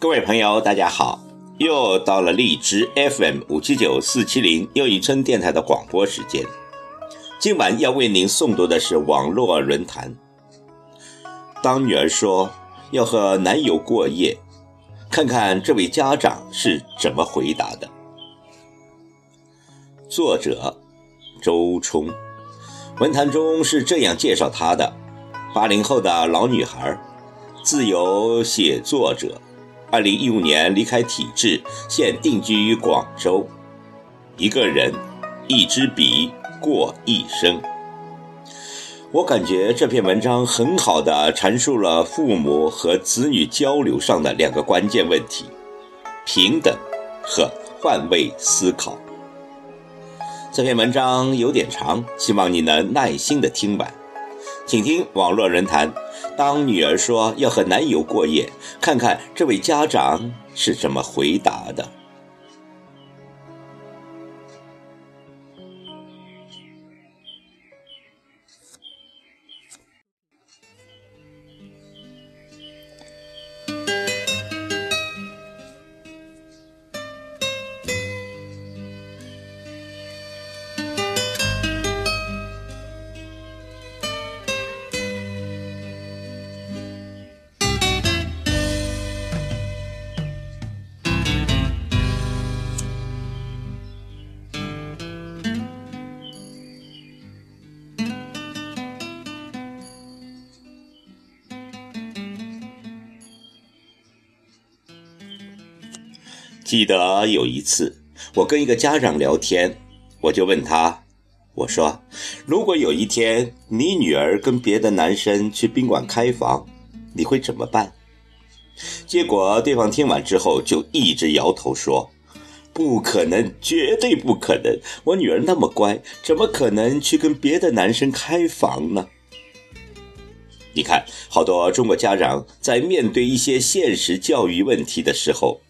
各位朋友，大家好！又到了荔枝 FM 五七九四七零又一村电台的广播时间。今晚要为您诵读的是网络论坛。当女儿说要和男友过夜，看看这位家长是怎么回答的。作者周冲，文坛中是这样介绍她的：八零后的老女孩，自由写作者。二零一五年离开体制，现定居于广州。一个人，一支笔，过一生。我感觉这篇文章很好的阐述了父母和子女交流上的两个关键问题：平等和换位思考。这篇文章有点长，希望你能耐心的听完。请听网络人谈。当女儿说要和男友过夜，看看这位家长是怎么回答的。记得有一次，我跟一个家长聊天，我就问他，我说：“如果有一天你女儿跟别的男生去宾馆开房，你会怎么办？”结果对方听完之后就一直摇头说：“不可能，绝对不可能！我女儿那么乖，怎么可能去跟别的男生开房呢？”你看，好多中国家长在面对一些现实教育问题的时候。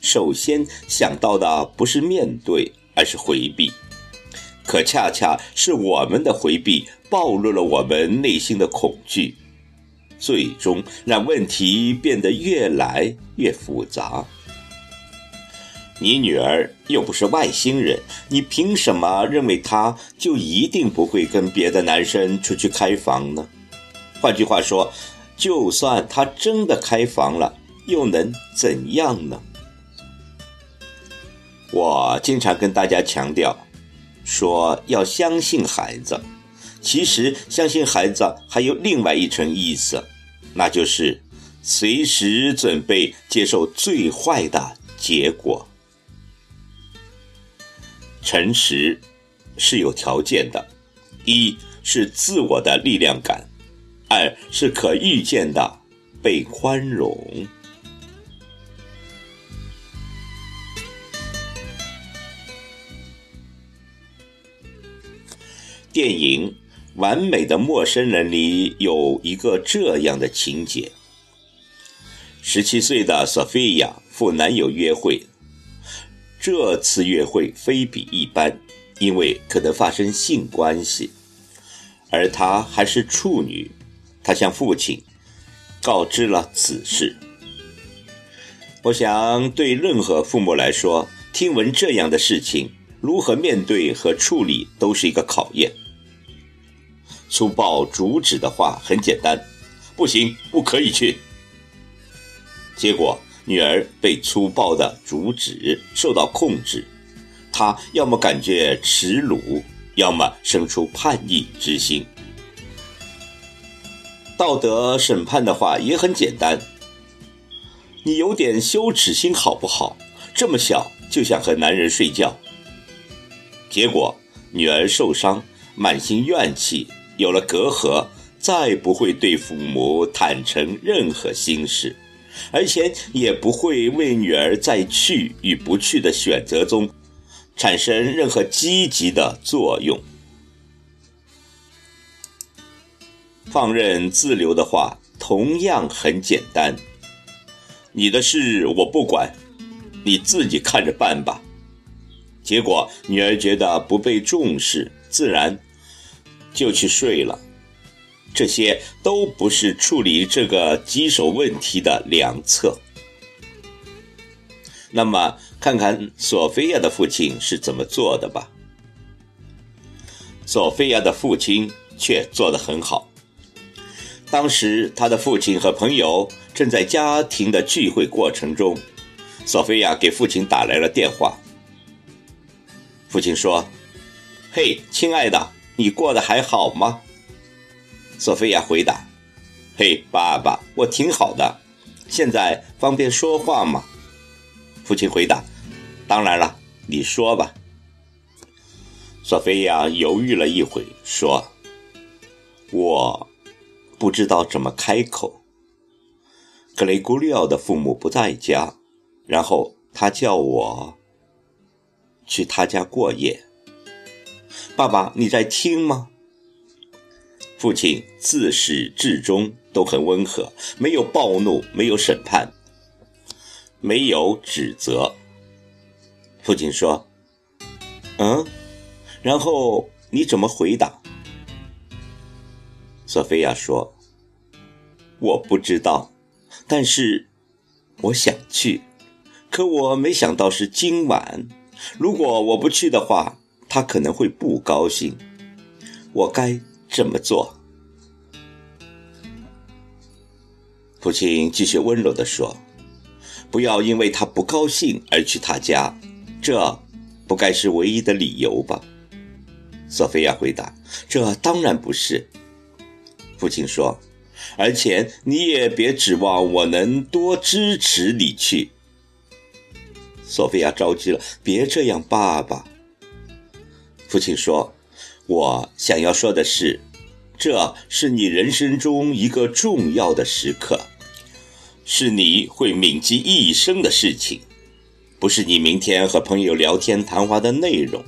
首先想到的不是面对，而是回避。可恰恰是我们的回避，暴露了我们内心的恐惧，最终让问题变得越来越复杂。你女儿又不是外星人，你凭什么认为她就一定不会跟别的男生出去开房呢？换句话说，就算她真的开房了，又能怎样呢？我经常跟大家强调，说要相信孩子。其实，相信孩子还有另外一层意思，那就是随时准备接受最坏的结果。诚实是有条件的，一是自我的力量感，二是可预见的被宽容。电影《完美的陌生人》里有一个这样的情节：十七岁的索菲亚赴男友约会，这次约会非比一般，因为可能发生性关系，而她还是处女。她向父亲告知了此事。我想，对任何父母来说，听闻这样的事情，如何面对和处理，都是一个考验。粗暴阻止的话很简单，不行，不可以去。结果女儿被粗暴的阻止，受到控制，她要么感觉耻辱，要么生出叛逆之心。道德审判的话也很简单，你有点羞耻心好不好？这么小就想和男人睡觉。结果女儿受伤，满心怨气。有了隔阂，再不会对父母坦诚任何心事，而且也不会为女儿在去与不去的选择中产生任何积极的作用。放任自流的话同样很简单，你的事我不管，你自己看着办吧。结果女儿觉得不被重视，自然。就去睡了，这些都不是处理这个棘手问题的良策。那么，看看索菲亚的父亲是怎么做的吧。索菲亚的父亲却做得很好。当时，他的父亲和朋友正在家庭的聚会过程中，索菲亚给父亲打来了电话。父亲说：“嘿，亲爱的，你过得还好吗？”索菲亚回答：“嘿，爸爸，我挺好的。现在方便说话吗？”父亲回答：“当然了，你说吧。”索菲亚犹豫了一会，说：“我不知道怎么开口。格雷古利奥的父母不在家，然后他叫我去他家过夜。爸爸，你在听吗？”父亲自始至终都很温和，没有暴怒，没有审判。没有指责。父亲说：“嗯，然后你怎么回答？”索菲亚说：“我不知道，但是我想去，可我没想到是今晚。如果我不去的话，他可能会不高兴。我该怎么做？”父亲继续温柔地说。不要因为他不高兴而去他家，这不该是唯一的理由吧？索菲亚回答：“这当然不是。”父亲说：“而且你也别指望我能多支持你去。”索菲亚着急了：“别这样，爸爸。”父亲说：“我想要说的是，这是你人生中一个重要的时刻。”是你会铭记一生的事情，不是你明天和朋友聊天谈话的内容。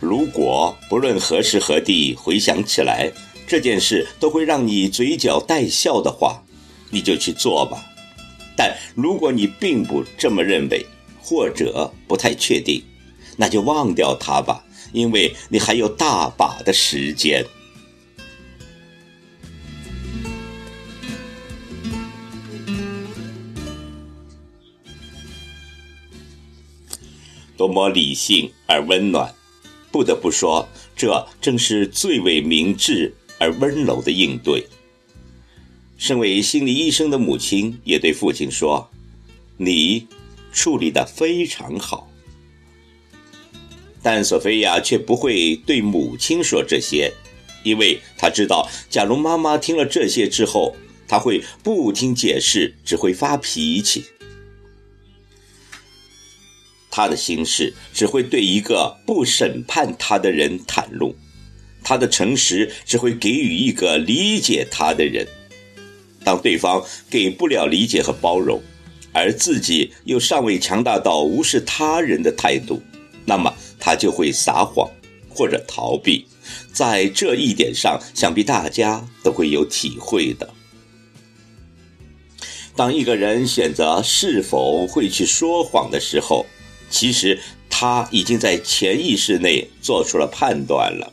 如果不论何时何地回想起来，这件事都会让你嘴角带笑的话，你就去做吧。但如果你并不这么认为，或者不太确定，那就忘掉它吧，因为你还有大把的时间。多么理性而温暖，不得不说，这正是最为明智而温柔的应对。身为心理医生的母亲也对父亲说：“你处理得非常好。”但索菲亚却不会对母亲说这些，因为她知道，假如妈妈听了这些之后，她会不听解释，只会发脾气。他的心事只会对一个不审判他的人袒露，他的诚实只会给予一个理解他的人。当对方给不了理解和包容，而自己又尚未强大到无视他人的态度，那么他就会撒谎或者逃避。在这一点上，想必大家都会有体会的。当一个人选择是否会去说谎的时候，其实他已经在潜意识内做出了判断了。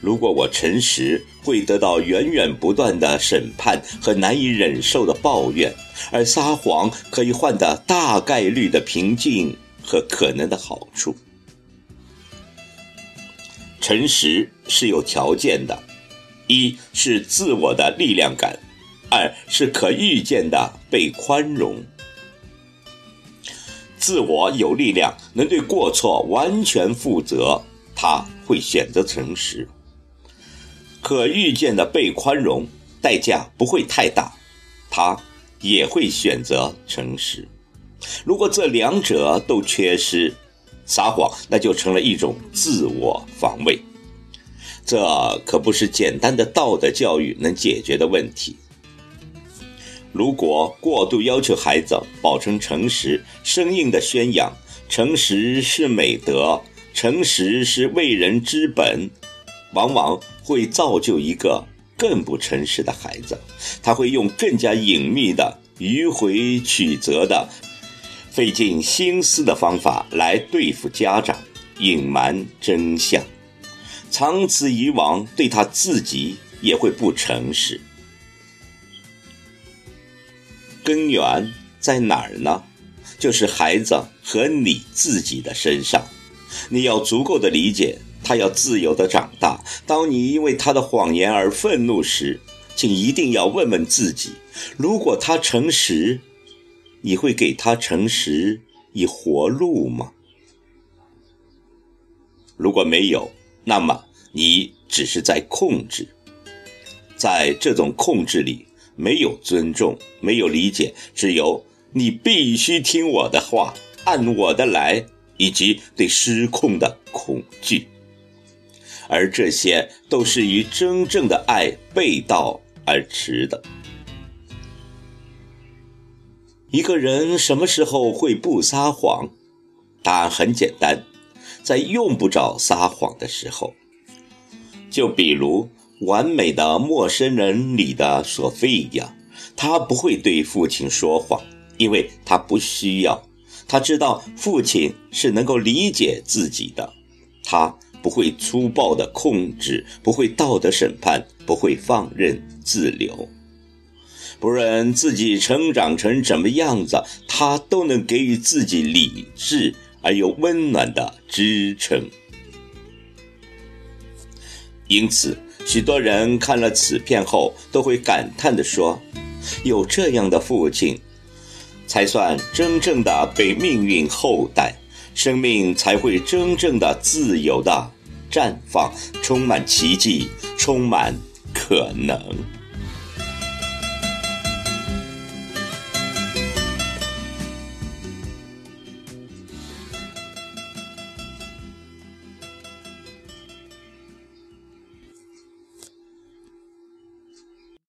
如果我诚实，会得到源源不断的审判和难以忍受的抱怨；而撒谎可以换得大概率的平静和可能的好处。诚实是有条件的，一是自我的力量感，二是可预见的被宽容。自我有力量，能对过错完全负责，他会选择诚实。可预见的被宽容，代价不会太大，他也会选择诚实。如果这两者都缺失，撒谎那就成了一种自我防卫。这可不是简单的道德教育能解决的问题。如果过度要求孩子保持诚实，生硬的宣扬诚实是美德，诚实是为人之本，往往会造就一个更不诚实的孩子。他会用更加隐秘的、迂回曲折的、费尽心思的方法来对付家长，隐瞒真相。长此以往，对他自己也会不诚实。根源在哪儿呢？就是孩子和你自己的身上。你要足够的理解，他要自由的长大。当你因为他的谎言而愤怒时，请一定要问问自己：如果他诚实，你会给他诚实以活路吗？如果没有，那么你只是在控制。在这种控制里，没有尊重，没有理解，只有你必须听我的话，按我的来。以及对失控的恐惧，而这些都是与真正的爱背道而驰的。一个人什么时候会不撒谎？答案很简单，在用不着撒谎的时候。就比如《完美的陌生人》里的索菲亚，她，不会对父亲说谎，因为他不需要。他知道父亲是能够理解自己的，他不会粗暴的控制，不会道德审判，不会放任自流。不论自己成长成什么样子，他都能给予自己理智而又温暖的支撑。因此，许多人看了此片后，都会感叹地说：“有这样的父亲。”才算真正的被命运厚待，生命才会真正的自由的绽放，充满奇迹，充满可能。